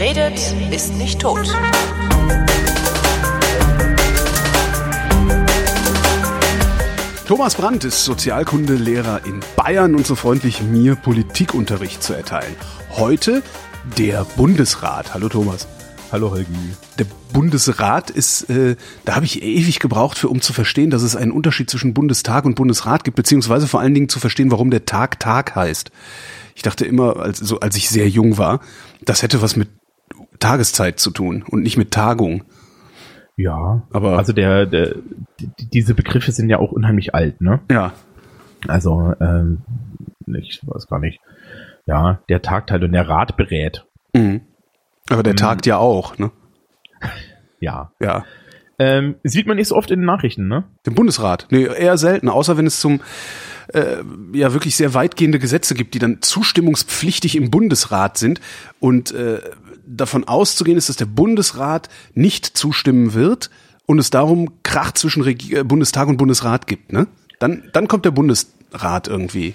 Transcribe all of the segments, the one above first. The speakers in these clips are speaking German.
Wer redet, ist nicht tot. Thomas Brandt ist Sozialkundelehrer in Bayern und so freundlich, mir Politikunterricht zu erteilen. Heute der Bundesrat. Hallo Thomas. Hallo Holgi. Der Bundesrat ist, äh, da habe ich ewig gebraucht, für um zu verstehen, dass es einen Unterschied zwischen Bundestag und Bundesrat gibt, beziehungsweise vor allen Dingen zu verstehen, warum der Tag Tag heißt. Ich dachte immer, als, so, als ich sehr jung war, das hätte was mit Tageszeit zu tun und nicht mit Tagung. Ja, aber also der, der die, diese Begriffe sind ja auch unheimlich alt, ne? Ja. Also ähm, ich weiß gar nicht. Ja, der tagt halt und der Rat berät. Mhm. Aber der Mhm. tagt ja auch, ne? Ja. Ja. Ähm, sieht man nicht so oft in den Nachrichten, ne? Den Bundesrat. Nee, eher selten, außer wenn es zum äh, ja wirklich sehr weitgehende Gesetze gibt, die dann zustimmungspflichtig im Bundesrat sind und äh, davon auszugehen ist, dass der Bundesrat nicht zustimmen wird und es darum Krach zwischen Regi äh, Bundestag und Bundesrat gibt, ne? Dann dann kommt der Bundesrat irgendwie.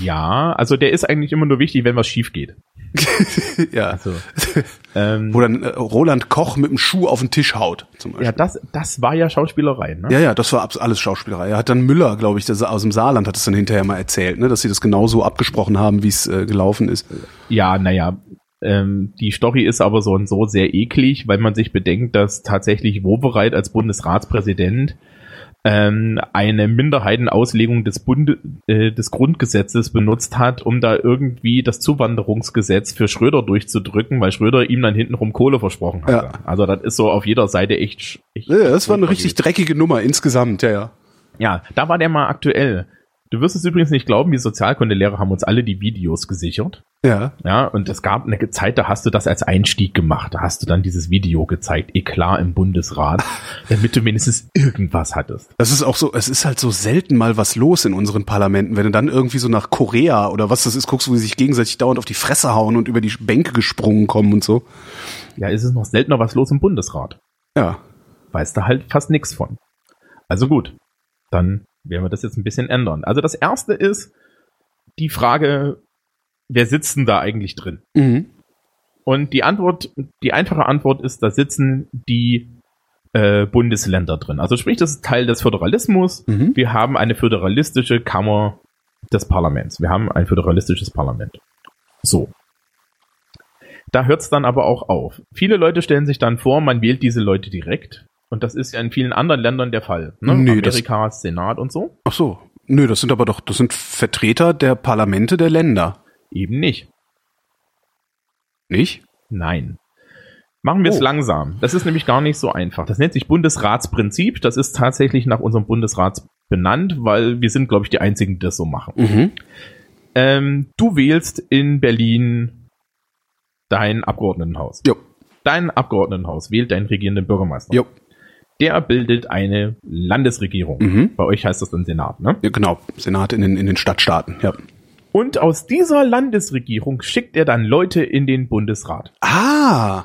Ja, also der ist eigentlich immer nur wichtig, wenn was schief geht. ja. Also, ähm, Wo dann äh, Roland Koch mit dem Schuh auf den Tisch haut, zum Beispiel. ja, das, das war ja Schauspielerei, ne? Ja, ja, das war alles Schauspielerei. Er hat dann Müller, glaube ich, der aus dem Saarland hat es dann hinterher mal erzählt, ne, dass sie das genauso abgesprochen haben, wie es äh, gelaufen ist. Ja, naja, ähm, die Story ist aber so und so sehr eklig, weil man sich bedenkt, dass tatsächlich Wobereit als Bundesratspräsident ähm, eine Minderheitenauslegung des, Bunde, äh, des Grundgesetzes benutzt hat, um da irgendwie das Zuwanderungsgesetz für Schröder durchzudrücken, weil Schröder ihm dann hintenrum Kohle versprochen hatte. Ja. Also das ist so auf jeder Seite echt... echt Ja, das war eine richtig dreckige Nummer insgesamt, ja, ja. ja, da war der mal aktuell. Du wirst es übrigens nicht glauben, wir Sozialkundelehrer haben uns alle die Videos gesichert. Ja. Ja, und es gab eine Zeit, da hast du das als Einstieg gemacht. Da hast du dann dieses Video gezeigt, Eklar im Bundesrat, damit du mindestens irgendwas hattest. Das ist auch so, es ist halt so selten mal was los in unseren Parlamenten. Wenn du dann irgendwie so nach Korea oder was das ist, guckst, wo sie sich gegenseitig dauernd auf die Fresse hauen und über die Bänke gesprungen kommen und so. Ja, ist es noch seltener was los im Bundesrat. Ja. Weißt du halt fast nichts von. Also gut, dann werden wir das jetzt ein bisschen ändern. Also das erste ist die Frage, wer sitzt denn da eigentlich drin? Mhm. Und die Antwort, die einfache Antwort ist, da sitzen die äh, Bundesländer drin. Also sprich, das ist Teil des Föderalismus. Mhm. Wir haben eine föderalistische Kammer des Parlaments. Wir haben ein föderalistisches Parlament. So. Da hört es dann aber auch auf. Viele Leute stellen sich dann vor, man wählt diese Leute direkt. Und das ist ja in vielen anderen Ländern der Fall. Ne? Nee, das- Amerika, Senat und so. Ach so. Nö, das sind aber doch, das sind Vertreter der Parlamente der Länder. Eben nicht. Nicht? Nein. Machen wir es Oh. langsam. Das ist nämlich gar nicht so einfach. Das nennt sich Bundesratsprinzip. Das ist tatsächlich nach unserem Bundesrat benannt, weil wir sind, glaube ich, die Einzigen, die das so machen. Mhm. Ähm, du wählst in Berlin dein Abgeordnetenhaus. Jo. Dein Abgeordnetenhaus wählt deinen regierenden Bürgermeister. Jo. Der bildet eine Landesregierung. Mhm. Bei euch heißt das dann Senat, ne? Ja, genau. Senat in den, in den Stadtstaaten, ja. Und aus dieser Landesregierung schickt er dann Leute in den Bundesrat. Ah.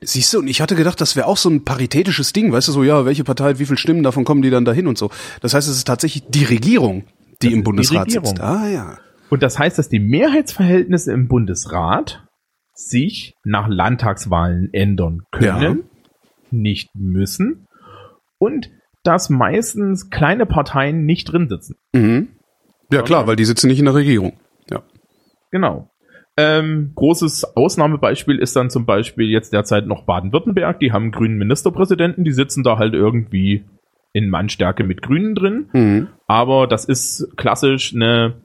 Siehst du, und ich hatte gedacht, das wäre auch so ein paritätisches Ding, weißt du, so, ja, welche Partei hat wie viele Stimmen, davon kommen die dann dahin und so. Das heißt, es ist tatsächlich die Regierung, die Das im die Bundesrat Regierung. sitzt. Ah, ja. Und das heißt, dass die Mehrheitsverhältnisse im Bundesrat sich nach Landtagswahlen ändern können, Ja. Nicht müssen und dass meistens kleine Parteien nicht drin sitzen. Mhm. Ja, klar, weil die sitzen nicht in der Regierung. Ja. Genau. Ähm, großes Ausnahmebeispiel ist dann zum Beispiel jetzt derzeit noch Baden-Württemberg. Die haben einen grünen Ministerpräsidenten, die sitzen da halt irgendwie in Mannstärke mit Grünen drin. Mhm. Aber das ist klassisch eine,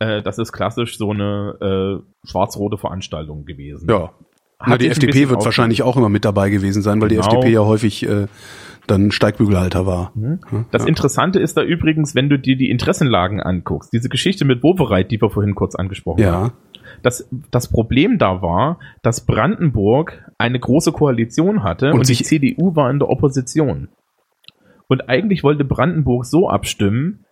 äh, das ist klassisch so eine äh, schwarz-rote Veranstaltung gewesen. Ja. Na, die FDP wird wahrscheinlich auch immer mit dabei gewesen sein, weil die Genau. FDP ja häufig äh, dann Steigbügelhalter war. Das ja. Interessante ist da übrigens, wenn du dir die Interessenlagen anguckst, diese Geschichte mit Wovereit, die wir vorhin kurz angesprochen haben. Ja. Das, das Problem da war, dass Brandenburg eine große Koalition hatte Und und, die CDU war in der Opposition. Und eigentlich wollte Brandenburg so abstimmen.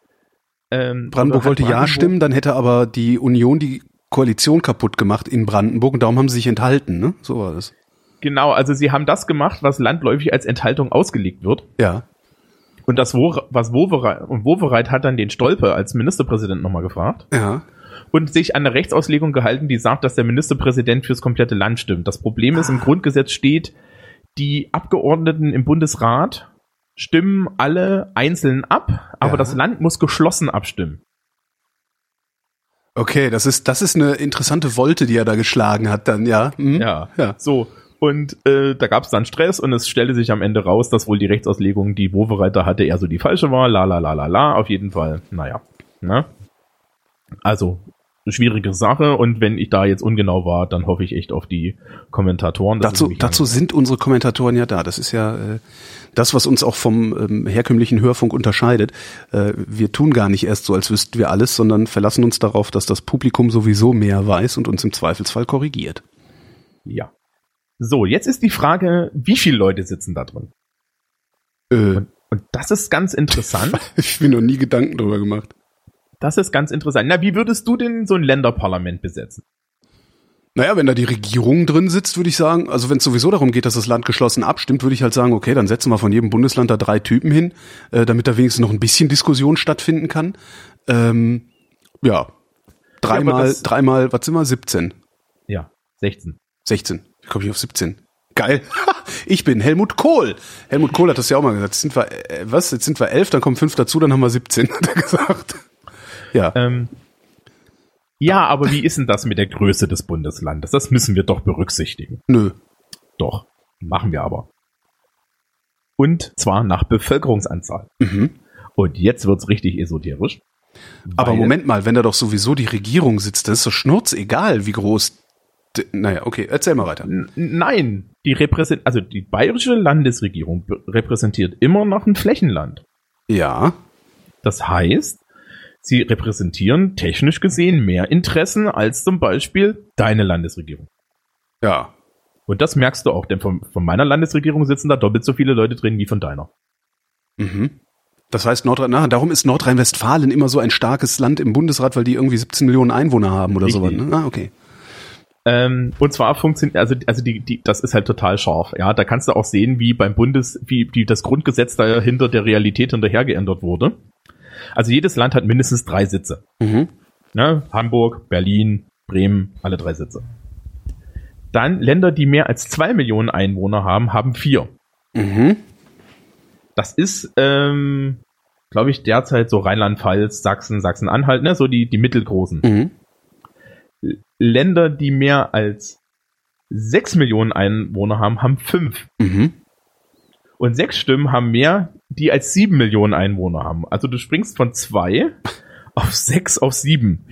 Ähm, Brandenburg wollte ja Brandenburg- stimmen, dann hätte aber die Union die Koalition kaputt gemacht in Brandenburg und darum haben sie sich enthalten, ne? So war das. Genau, also sie haben das gemacht, was landläufig als Enthaltung ausgelegt wird. Ja. Und das, was Wovereit, und Wovereit hat dann den Stolpe als Ministerpräsident nochmal gefragt. Ja. und sich an eine Rechtsauslegung gehalten, die sagt, dass der Ministerpräsident fürs komplette Land stimmt. Das Problem ist, im Grundgesetz steht, die Abgeordneten im Bundesrat stimmen alle einzeln ab, aber Ja. das Land muss geschlossen abstimmen. Okay, das ist, das ist eine interessante Wolte, die er da geschlagen hat dann, ja. Mhm. Ja, Ja. so. Und äh, da gab es dann Stress und es stellte sich am Ende raus, dass wohl die Rechtsauslegung, die Wovereiter hatte, eher so die falsche war. La la la la la. Auf jeden Fall, naja. Ne? Also, eine schwierige Sache und wenn ich da jetzt ungenau war, dann hoffe ich echt auf die Kommentatoren. Dazu, dazu sind unsere Kommentatoren ja da. Das ist ja äh, das, was uns auch vom ähm, herkömmlichen Hörfunk unterscheidet. Äh, wir tun gar nicht erst so, als wüssten wir alles, sondern verlassen uns darauf, dass das Publikum sowieso mehr weiß und uns im Zweifelsfall korrigiert. Ja. So, jetzt ist die Frage, wie viele Leute sitzen da drin? Äh, Und das ist ganz interessant. ich bin noch nie Gedanken drüber gemacht. Das ist ganz interessant. Na, wie würdest du denn so ein Länderparlament besetzen? Naja, wenn da die Regierung drin sitzt, würde ich sagen, also wenn es sowieso darum geht, dass das Land geschlossen abstimmt, würde ich halt sagen, okay, dann setzen wir von jedem Bundesland da drei Typen hin, äh, damit da wenigstens noch ein bisschen Diskussion stattfinden kann. Ähm, ja, dreimal, das- dreimal, was sind wir, 17, Ja, 16. 16. Wie komme ich auf 17? Geil. Ich bin Helmut Kohl. Helmut Kohl hat das ja auch mal gesagt. Jetzt sind wir, äh, was? Jetzt sind wir elf, dann kommen fünf dazu, dann haben wir 17, hat er gesagt. Ja. Ähm, ja, aber wie ist denn das mit der Größe des Bundeslandes? Das müssen wir doch berücksichtigen. Nö. Doch, machen wir aber. Und zwar nach Bevölkerungsanzahl. Mhm. Und jetzt wird's richtig esoterisch. Aber Moment mal, wenn da doch sowieso die Regierung sitzt, das ist doch schnurzegal, wie groß. Naja, okay, erzähl mal weiter. Nein, die repräsent also die bayerische Landesregierung repräsentiert immer noch ein Flächenland. Ja. Das heißt, sie repräsentieren technisch gesehen mehr Interessen als zum Beispiel deine Landesregierung. Ja. Und das merkst du auch, denn von, von meiner Landesregierung sitzen da doppelt so viele Leute drin wie von deiner. Mhm. Das heißt, Nordrhein, na, darum ist Nordrhein-Westfalen immer so ein starkes Land im Bundesrat, weil die irgendwie 17 Millionen Einwohner haben oder Richtig. sowas. Ne? Ah, okay. Ähm, und zwar funktioniert, also, also die, die, das ist halt total scharf. Ja, da kannst du auch sehen, wie beim Bundes, wie, wie das Grundgesetz da hinter der Realität hinterher geändert wurde. Also jedes Land hat mindestens drei Sitze. Mhm. Ne? Hamburg, Berlin, Bremen, alle drei Sitze. Dann Länder, die mehr als zwei Millionen Einwohner haben, haben vier. Mhm. Das ist, ähm, glaube ich, derzeit so Rheinland-Pfalz, Sachsen, Sachsen-Anhalt, ne? so die, die mittelgroßen. Mhm. Länder, die mehr als sechs Millionen Einwohner haben, haben fünf. Mhm. Und sechs Stimmen haben mehr, die als sieben Millionen Einwohner haben. Also du springst von zwei auf sechs auf sieben.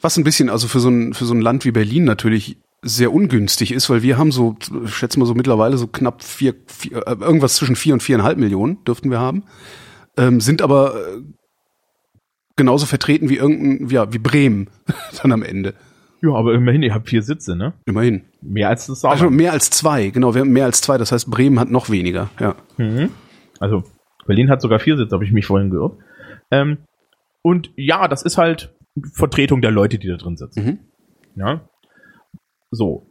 Was ein bisschen, also für so ein, für so ein Land wie Berlin natürlich sehr ungünstig ist, weil wir haben so, ich schätze mal so mittlerweile so knapp vier, vier äh, irgendwas zwischen vier und viereinhalb Millionen dürften wir haben, ähm, sind aber äh, genauso vertreten wie irgendein, ja, wie Bremen dann am Ende. Ja, aber immerhin, ihr habt vier Sitze, ne? Immerhin. Mehr als das Also Saarland. mehr als zwei, genau, wir haben mehr als zwei, das heißt Bremen hat noch weniger, ja. Mhm. Also Berlin hat sogar vier Sitze, habe ich mich vorhin gehört. Ähm, und ja, das ist halt Vertretung der Leute, die da drin sitzen. Mhm. Ja. So.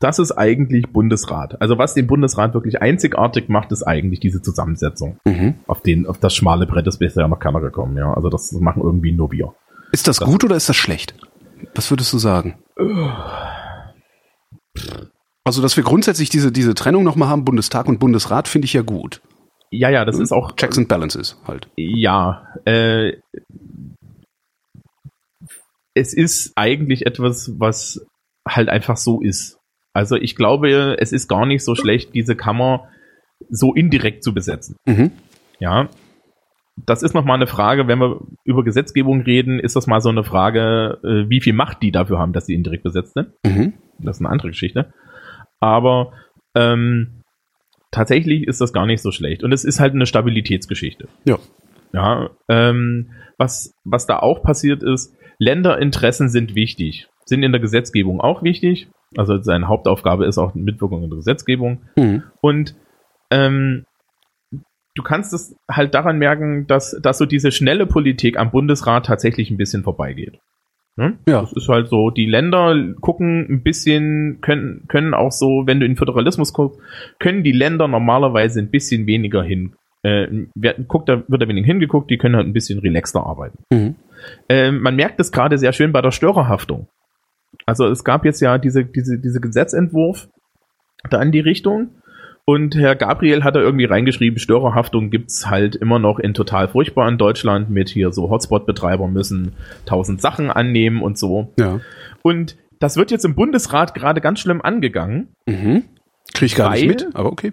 Das ist eigentlich Bundesrat. Also was den Bundesrat wirklich einzigartig macht, ist eigentlich diese Zusammensetzung. Mhm. Auf den, auf das schmale Brett ist bisher noch keiner gekommen, ja. Also das machen irgendwie nur wir. Ist das gut oder ist das schlecht? Was würdest du sagen? Also, dass wir grundsätzlich diese, diese Trennung nochmal haben, Bundestag und Bundesrat, finde ich ja gut. Ja, ja, das ist auch Checks and Balances halt. Ja, äh, es ist eigentlich etwas, was halt einfach so ist. Also ich glaube, es ist gar nicht so schlecht, diese Kammer so indirekt zu besetzen. Mhm. Ja. Das ist nochmal eine Frage, wenn wir über Gesetzgebung reden, ist das mal so eine Frage, äh, wie viel Macht die dafür haben, dass sie indirekt besetzt sind. Mhm. Das ist eine andere Geschichte. Aber ähm, tatsächlich ist das gar nicht so schlecht. Und es ist halt eine Stabilitätsgeschichte. Ja. Ja, ähm, was, was da auch passiert ist, Länderinteressen sind wichtig, sind in der Gesetzgebung auch wichtig. Also seine Hauptaufgabe ist auch Mitwirkung in der Gesetzgebung. Mhm. Und ähm, du kannst es halt daran merken, dass, dass so diese schnelle Politik am Bundesrat tatsächlich ein bisschen vorbeigeht. Ne? Ja. Das ist halt so, die Länder gucken ein bisschen, können, können auch so, wenn du in Föderalismus guckst, können die Länder normalerweise ein bisschen weniger hin Äh, wer, guckt, da wird da wenig hingeguckt, die können halt ein bisschen relaxter arbeiten. Mhm. Äh, man merkt es gerade sehr schön bei der Störerhaftung. Also es gab jetzt ja diese, diese, diese Gesetzentwurf da in die Richtung. Und Herr Gabriel hat da irgendwie reingeschrieben, Störerhaftung gibt's halt immer noch in total furchtbar in Deutschland mit hier so Hotspot-Betreiber müssen tausend Sachen annehmen und so. Ja. Und das wird jetzt im Bundesrat gerade ganz schlimm angegangen. Mhm. Krieg ich gar nicht Weil- mit, aber okay.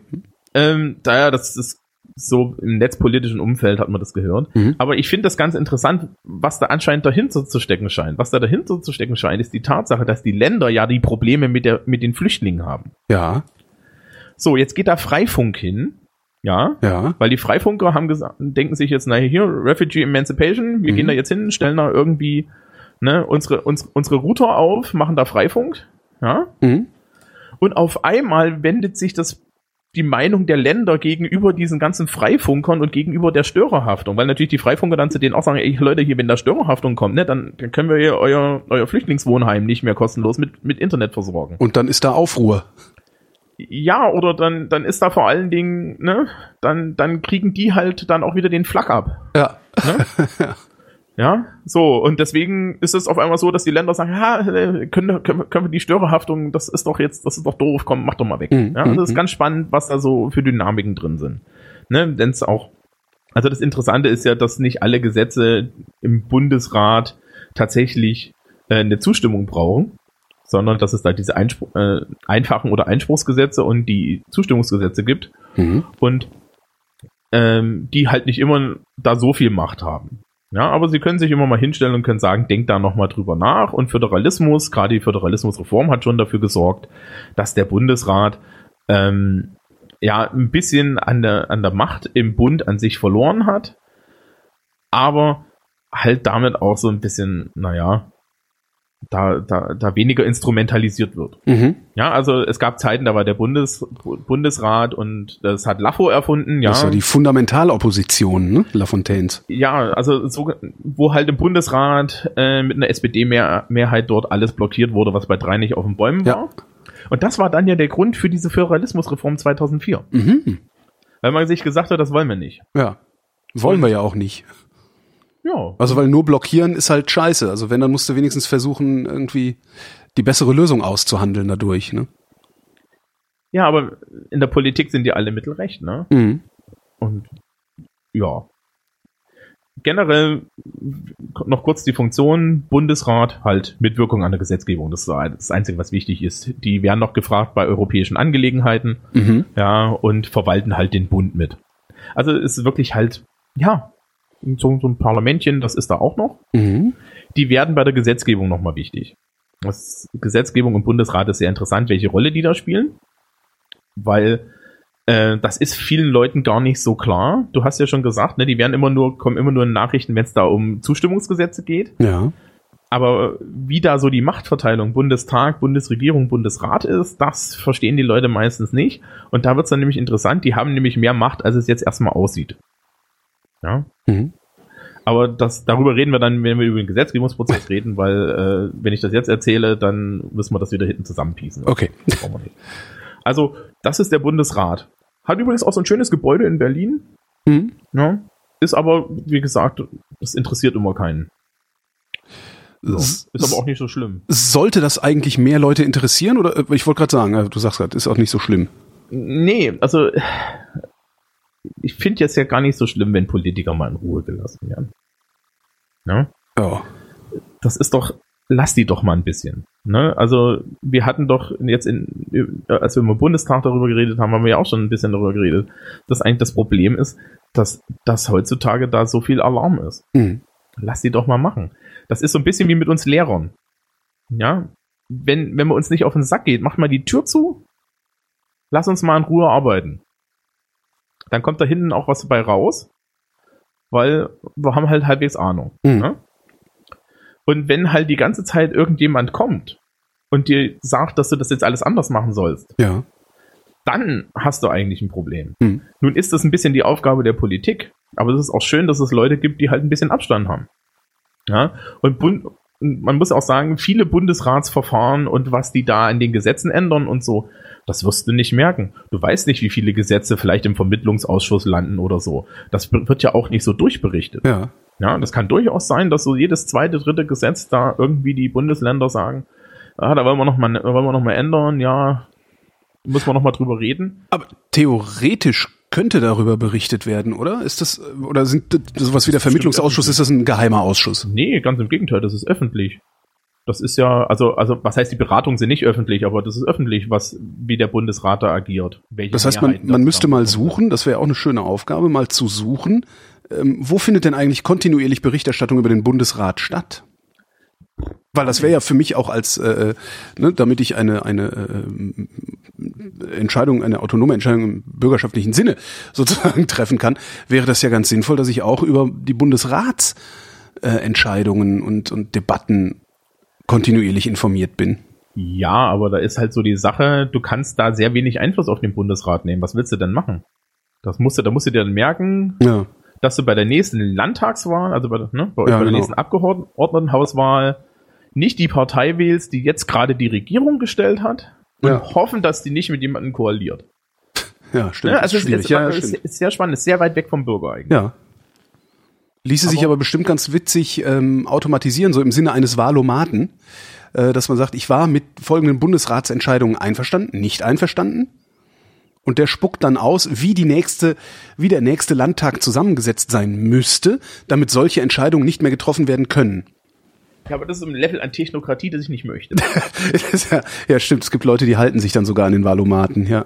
Ähm, daher, das ist so im netzpolitischen Umfeld hat man das gehört. Mhm. Aber ich finde das ganz interessant, was da anscheinend dahinter zu stecken scheint. Was da dahinter zu stecken scheint, ist die Tatsache, dass die Länder ja die Probleme mit, der, mit den Flüchtlingen haben. Ja, So, jetzt geht da Freifunk hin. Ja, ja. weil die Freifunker haben gesagt, denken sich jetzt, naja, hier, Refugee Emancipation, wir Mhm. gehen da jetzt hin, stellen da irgendwie ne, unsere, uns, unsere Router auf, machen da Freifunk. Ja, Mhm. und auf einmal wendet sich das die Meinung der Länder gegenüber diesen ganzen Freifunkern und gegenüber der Störerhaftung, weil natürlich die Freifunker dann zu denen auch sagen, ey Leute, hier, wenn da Störerhaftung kommt, ne, dann, dann können wir hier euer, euer Flüchtlingswohnheim nicht mehr kostenlos mit, mit Internet versorgen. Und dann ist da Aufruhr. Ja, oder dann, dann ist da vor allen Dingen, ne, dann, dann kriegen die halt dann auch wieder den Flack ab. Ja. Ja, so, und deswegen ist es auf einmal so, dass die Länder sagen, ja, äh, können, können, wir- können wir die Störerhaftung, das ist doch jetzt, das ist doch doof, komm, mach doch mal weg. Mhm, Ja, also das mhm. ist ganz spannend, was da so für Dynamiken drin sind. Ne, denn es auch, also das Interessante ist ja, dass nicht alle Gesetze im Bundesrat tatsächlich äh, eine Zustimmung brauchen, sondern dass es da diese Einspruch, äh, einfachen oder Einspruchsgesetze und die Zustimmungsgesetze gibt Mhm. und ähm, die halt nicht immer da so viel Macht haben. Ja, aber sie können sich immer mal hinstellen und können sagen, denkt da nochmal drüber nach. Und Föderalismus, gerade die Föderalismusreform hat schon dafür gesorgt, dass der Bundesrat ähm, ja ein bisschen an der, an der Macht im Bund an sich verloren hat, aber halt damit auch so ein bisschen, naja, da, da, da weniger instrumentalisiert wird. Mhm. Ja, also es gab Zeiten, da war der Bundes, Bundesrat und das hat Lafo erfunden, ja. Das war die Fundamentalopposition, ne? Lafontaines. ja, also so, wo halt im Bundesrat äh, mit einer SPD-Mehrheit dort alles blockiert wurde, was bei drei nicht auf den Bäumen Ja. war. Und das war dann ja der Grund für diese Föderalismusreform 2004. Mhm. Weil man sich gesagt hat, das wollen wir nicht. Ja. Wollen wir ja auch nicht. Ja. Also weil nur blockieren ist halt scheiße. Also wenn, dann musst du wenigstens versuchen, irgendwie die bessere Lösung auszuhandeln dadurch, ne? Ja, aber in der Politik sind ja alle Mittel recht, ne? Mhm. Und ja. Generell noch kurz die Funktion Bundesrat halt Mitwirkung an der Gesetzgebung. Das ist das Einzige, was wichtig ist. Die werden noch gefragt bei europäischen Angelegenheiten, Mhm. ja, und verwalten halt den Bund mit. Also es ist wirklich halt, ja, so, so ein Parlamentchen, das ist da auch noch. Mhm. Die werden bei der Gesetzgebung nochmal wichtig. Das Gesetzgebung im Bundesrat ist sehr interessant, welche Rolle die da spielen. Weil äh, das ist vielen Leuten gar nicht so klar. Du hast ja schon gesagt, ne, die werden immer nur, kommen immer nur in Nachrichten, wenn es da um Zustimmungsgesetze geht. Ja. Aber wie da so die Machtverteilung Bundestag, Bundesregierung, Bundesrat ist, das verstehen die Leute meistens nicht. Und da wird es dann nämlich interessant, die haben nämlich mehr Macht, als es jetzt erstmal aussieht. Ja. Mhm. Aber das, darüber reden wir dann, wenn wir über den Gesetzgebungsprozess reden, weil äh, wenn ich das jetzt erzähle, dann müssen wir das wieder hinten zusammenpießen. Okay. Das. Also, das ist der Bundesrat. Hat übrigens auch so ein schönes Gebäude in Berlin. Mhm. Ja. Ist aber, wie gesagt, das interessiert immer keinen. So. Ist aber auch nicht so schlimm. Sollte das eigentlich mehr Leute interessieren? Oder äh, ich wollte gerade sagen, äh, du sagst gerade, ist auch nicht so schlimm. Nee, also ich finde jetzt ja gar nicht so schlimm, wenn Politiker mal in Ruhe gelassen werden. Ja? Ja. Das ist doch, lass die doch mal ein bisschen. Ne? Also wir hatten doch jetzt in, als wir im Bundestag darüber geredet haben, haben wir ja auch schon ein bisschen darüber geredet, dass eigentlich das Problem ist, dass, dass heutzutage da so viel Alarm ist. Mhm. Lass die doch mal machen. Das ist so ein bisschen wie mit uns Lehrern. Ja, wenn, wenn man uns nicht auf den Sack geht, macht mal die Tür zu. Lass uns mal in Ruhe arbeiten. Dann kommt da hinten auch was dabei raus, weil wir haben halt halbwegs Ahnung. Mhm. Ne? Und wenn halt die ganze Zeit irgendjemand kommt und dir sagt, dass du das jetzt alles anders machen sollst, Ja. dann hast du eigentlich ein Problem. Mhm. Nun ist das ein bisschen die Aufgabe der Politik, aber es ist auch schön, dass es Leute gibt, die halt ein bisschen Abstand haben. Ja, und man muss auch sagen, viele Bundesratsverfahren und was die da an den Gesetzen ändern und so, Das wirst du nicht merken. Du weißt nicht, wie viele Gesetze vielleicht im Vermittlungsausschuss landen oder so. Das wird ja auch nicht so durchberichtet. Ja. Ja, das kann durchaus sein, dass so jedes zweite, dritte Gesetz da irgendwie die Bundesländer sagen, ah, da wollen wir noch mal, wollen wir noch mal ändern, ja, muss man noch mal drüber reden. Aber theoretisch könnte darüber berichtet werden, oder? Ist das, oder sind sowas wie der Vermittlungsausschuss, ist das ein geheimer Ausschuss? Nee, ganz im Gegenteil, das ist öffentlich. Das ist ja, also, also, was heißt, die Beratungen sind nicht öffentlich, aber das ist öffentlich, was, wie der Bundesrat da agiert. das heißt, man, man müsste mal suchen, das wäre auch eine schöne Aufgabe, mal zu suchen, ähm, wo findet denn eigentlich kontinuierlich Berichterstattung über den Bundesrat statt? Weil das wäre ja für mich auch als, äh, äh, ne, damit ich eine, eine äh, Entscheidung, eine autonome Entscheidung im bürgerschaftlichen Sinne sozusagen treffen kann, wäre das ja ganz sinnvoll, dass ich auch über die Bundesratsentscheidungen äh, und, und Debatten kontinuierlich informiert bin. Ja, aber da ist halt so die Sache, du kannst da sehr wenig Einfluss auf den Bundesrat nehmen. Was willst du denn machen? Das musst du, da musst du dir dann merken, ja. dass du bei der nächsten Landtagswahl, also bei, ne, bei, ja, bei der genau. nächsten Abgeordnetenhauswahl nicht die Partei wählst, die jetzt gerade die Regierung gestellt hat und ja. hoffen, dass die nicht mit jemandem koaliert. Ja, stimmt. Ja, also ist, ist, ja, ist, ist, sehr spannend, ist sehr weit weg vom Bürger eigentlich. Ja. Ließe aber sich aber bestimmt ganz witzig ähm, automatisieren, so im Sinne eines Wahlomaten, äh, dass man sagt, ich war mit folgenden Bundesratsentscheidungen einverstanden, nicht einverstanden. Und der spuckt dann aus, wie die nächste, wie der nächste Landtag zusammengesetzt sein müsste, damit solche Entscheidungen nicht mehr getroffen werden können. Ja, aber das ist ein Level an Technokratie, das ich nicht möchte. ja, ja, stimmt. Es gibt Leute, die halten sich dann sogar an den Valomaten, ja.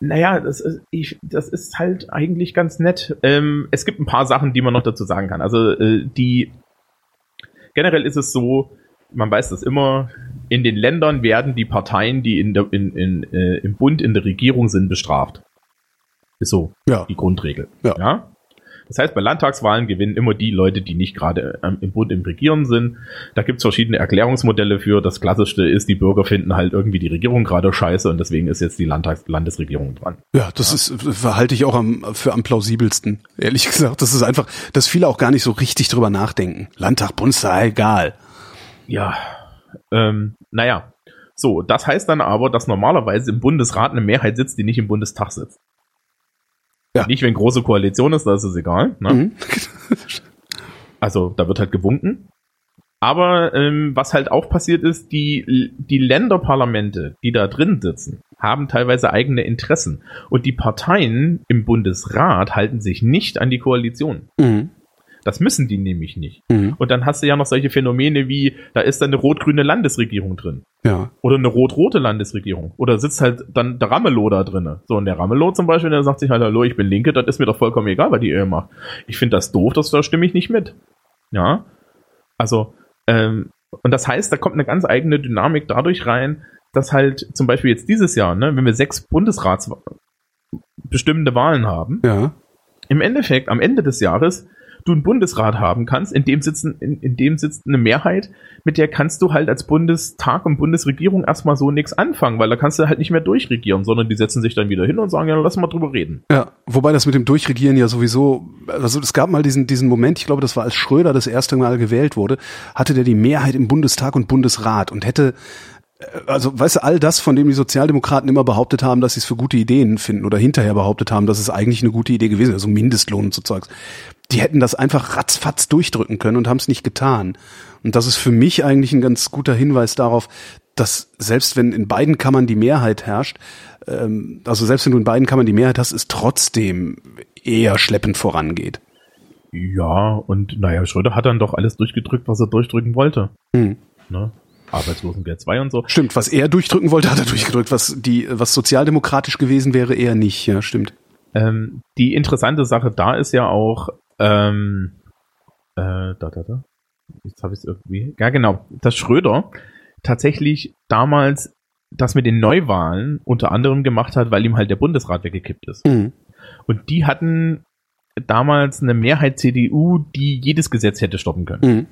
Naja, das ist, ich, das ist halt eigentlich ganz nett. Ähm, es gibt ein paar Sachen, die man noch dazu sagen kann. Also äh, die generell ist es so, man weiß das immer, in den Ländern werden die Parteien, die in der, in, in, äh, im Bund in der Regierung sind, bestraft. Ist so ja. die Grundregel. Ja. ja? Das heißt, bei Landtagswahlen gewinnen immer die Leute, die nicht gerade ähm, im Bund im Regieren sind. Da gibt's verschiedene Erklärungsmodelle für. Das Klassischste ist, die Bürger finden halt irgendwie die Regierung gerade scheiße und deswegen ist jetzt die Landtags Landesregierung dran. Ja, das ja. ist, verhalte ich auch am, für am plausibelsten. Ehrlich gesagt, das ist einfach, dass viele auch gar nicht so richtig drüber nachdenken. Landtag, Bundestag, egal. Ja, ähm, naja. So, das heißt dann aber, dass normalerweise im Bundesrat eine Mehrheit sitzt, die nicht im Bundestag sitzt. Ja. Nicht, wenn große Koalition ist, da ist es egal. Ne? Mhm. also da wird halt gewunken. Aber ähm, was halt auch passiert ist, die, die Länderparlamente, die da drin sitzen, haben teilweise eigene Interessen. Und die Parteien im Bundesrat halten sich nicht an die Koalition. Mhm. Das müssen die nämlich nicht. Mhm. Und dann hast du ja noch solche Phänomene wie, da ist dann eine rot-grüne Landesregierung drin. Ja. Oder eine rot-rote Landesregierung. Oder sitzt halt dann der Ramelow da drinne. So, und der Ramelow zum Beispiel, der sagt sich halt, hallo, ich bin Linke, das ist mir doch vollkommen egal, was die Ehe macht. Ich finde das doof, das, da stimme ich nicht mit. Ja. Also, ähm, und das heißt, da kommt eine ganz eigene Dynamik dadurch rein, dass halt zum Beispiel jetzt dieses Jahr, ne, wenn wir sechs Bundesrats bestimmende Wahlen haben, ja. im Endeffekt, am Ende des Jahres du einen Bundesrat haben kannst, in dem sitzen, in, in dem sitzt eine Mehrheit, mit der kannst du halt als Bundestag und Bundesregierung erstmal so nichts anfangen, weil da kannst du halt nicht mehr durchregieren, sondern die setzen sich dann wieder hin und sagen, ja, lass mal drüber reden. Ja, wobei das mit dem Durchregieren ja sowieso, also es gab mal diesen, diesen Moment, ich glaube, das war als Schröder das erste Mal gewählt wurde, hatte der die Mehrheit im Bundestag und Bundesrat und hätte äh, also weißt du, all das, von dem die Sozialdemokraten immer behauptet haben, dass sie es für gute Ideen finden oder hinterher behauptet haben, dass es eigentlich eine gute Idee gewesen ist, also Mindestlohn und so Zeugs die hätten das einfach ratzfatz durchdrücken können und haben es nicht getan. Und das ist für mich eigentlich ein ganz guter Hinweis darauf, dass selbst wenn in beiden Kammern die Mehrheit herrscht, ähm, also selbst wenn du in beiden Kammern die Mehrheit hast, es trotzdem eher schleppend vorangeht. Ja, und naja, Schröder hat dann doch alles durchgedrückt, was er durchdrücken wollte. Hm. Ne? Arbeitslosengeld 2 und so. Stimmt, was er durchdrücken wollte, hat er durchgedrückt. Was die, was sozialdemokratisch gewesen wäre, eher nicht. Ja, stimmt. Ähm, die interessante Sache da ist ja auch, ähm, äh, da, da, da. Jetzt habe ich es irgendwie. Ja, genau. Dass Schröder tatsächlich damals das mit den Neuwahlen unter anderem gemacht hat, weil ihm halt der Bundesrat weggekippt ist. Mhm. Und die hatten damals eine Mehrheit CDU, die jedes Gesetz hätte stoppen können. Mhm.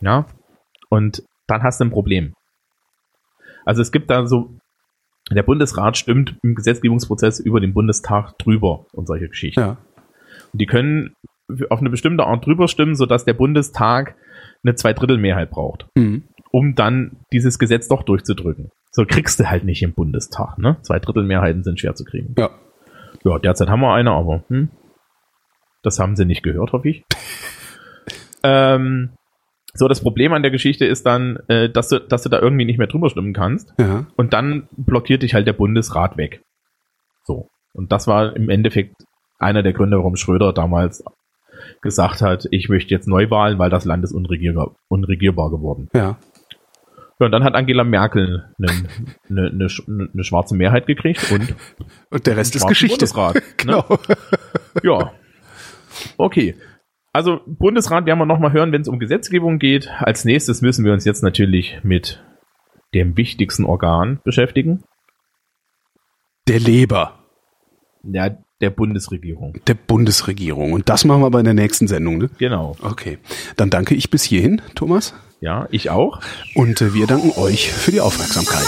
Ja. Und dann hast du ein Problem. Also es gibt da so, der Bundesrat stimmt im Gesetzgebungsprozess über den Bundestag drüber und solche Geschichten. Ja. Und die können auf eine bestimmte Art drüber stimmen, sodass der Bundestag eine Zweidrittelmehrheit braucht, mhm. um dann dieses Gesetz doch durchzudrücken. So kriegst du halt nicht im Bundestag, ne? Zwei Drittel Mehrheiten sind schwer zu kriegen. Ja. Ja, derzeit haben wir eine, aber hm, das haben sie nicht gehört, hoffe ich. ähm, so, das Problem an der Geschichte ist dann, äh, dass, du, dass du da irgendwie nicht mehr drüber stimmen kannst. Ja. Und dann blockiert dich halt der Bundesrat weg. So. Und das war im Endeffekt einer der Gründe, warum Schröder damals gesagt hat, ich möchte jetzt Neuwahlen, weil das Land ist unregierbar, unregierbar geworden. Ja. Ja, und dann hat Angela Merkel eine, eine, eine, eine schwarze Mehrheit gekriegt und Und der Rest ist Geschichte. Bundesrat, ne? genau. Ja. Okay. Also Bundesrat werden wir nochmal hören, wenn es um Gesetzgebung geht. Als nächstes müssen wir uns jetzt natürlich mit dem wichtigsten Organ beschäftigen. Der Leber Ja, der Bundesregierung. der Bundesregierung. Und das machen wir aber in der nächsten Sendung, ne? Genau. Okay. Dann danke ich bis hierhin, Thomas. Ja, ich auch. Und äh, wir danken euch für die Aufmerksamkeit.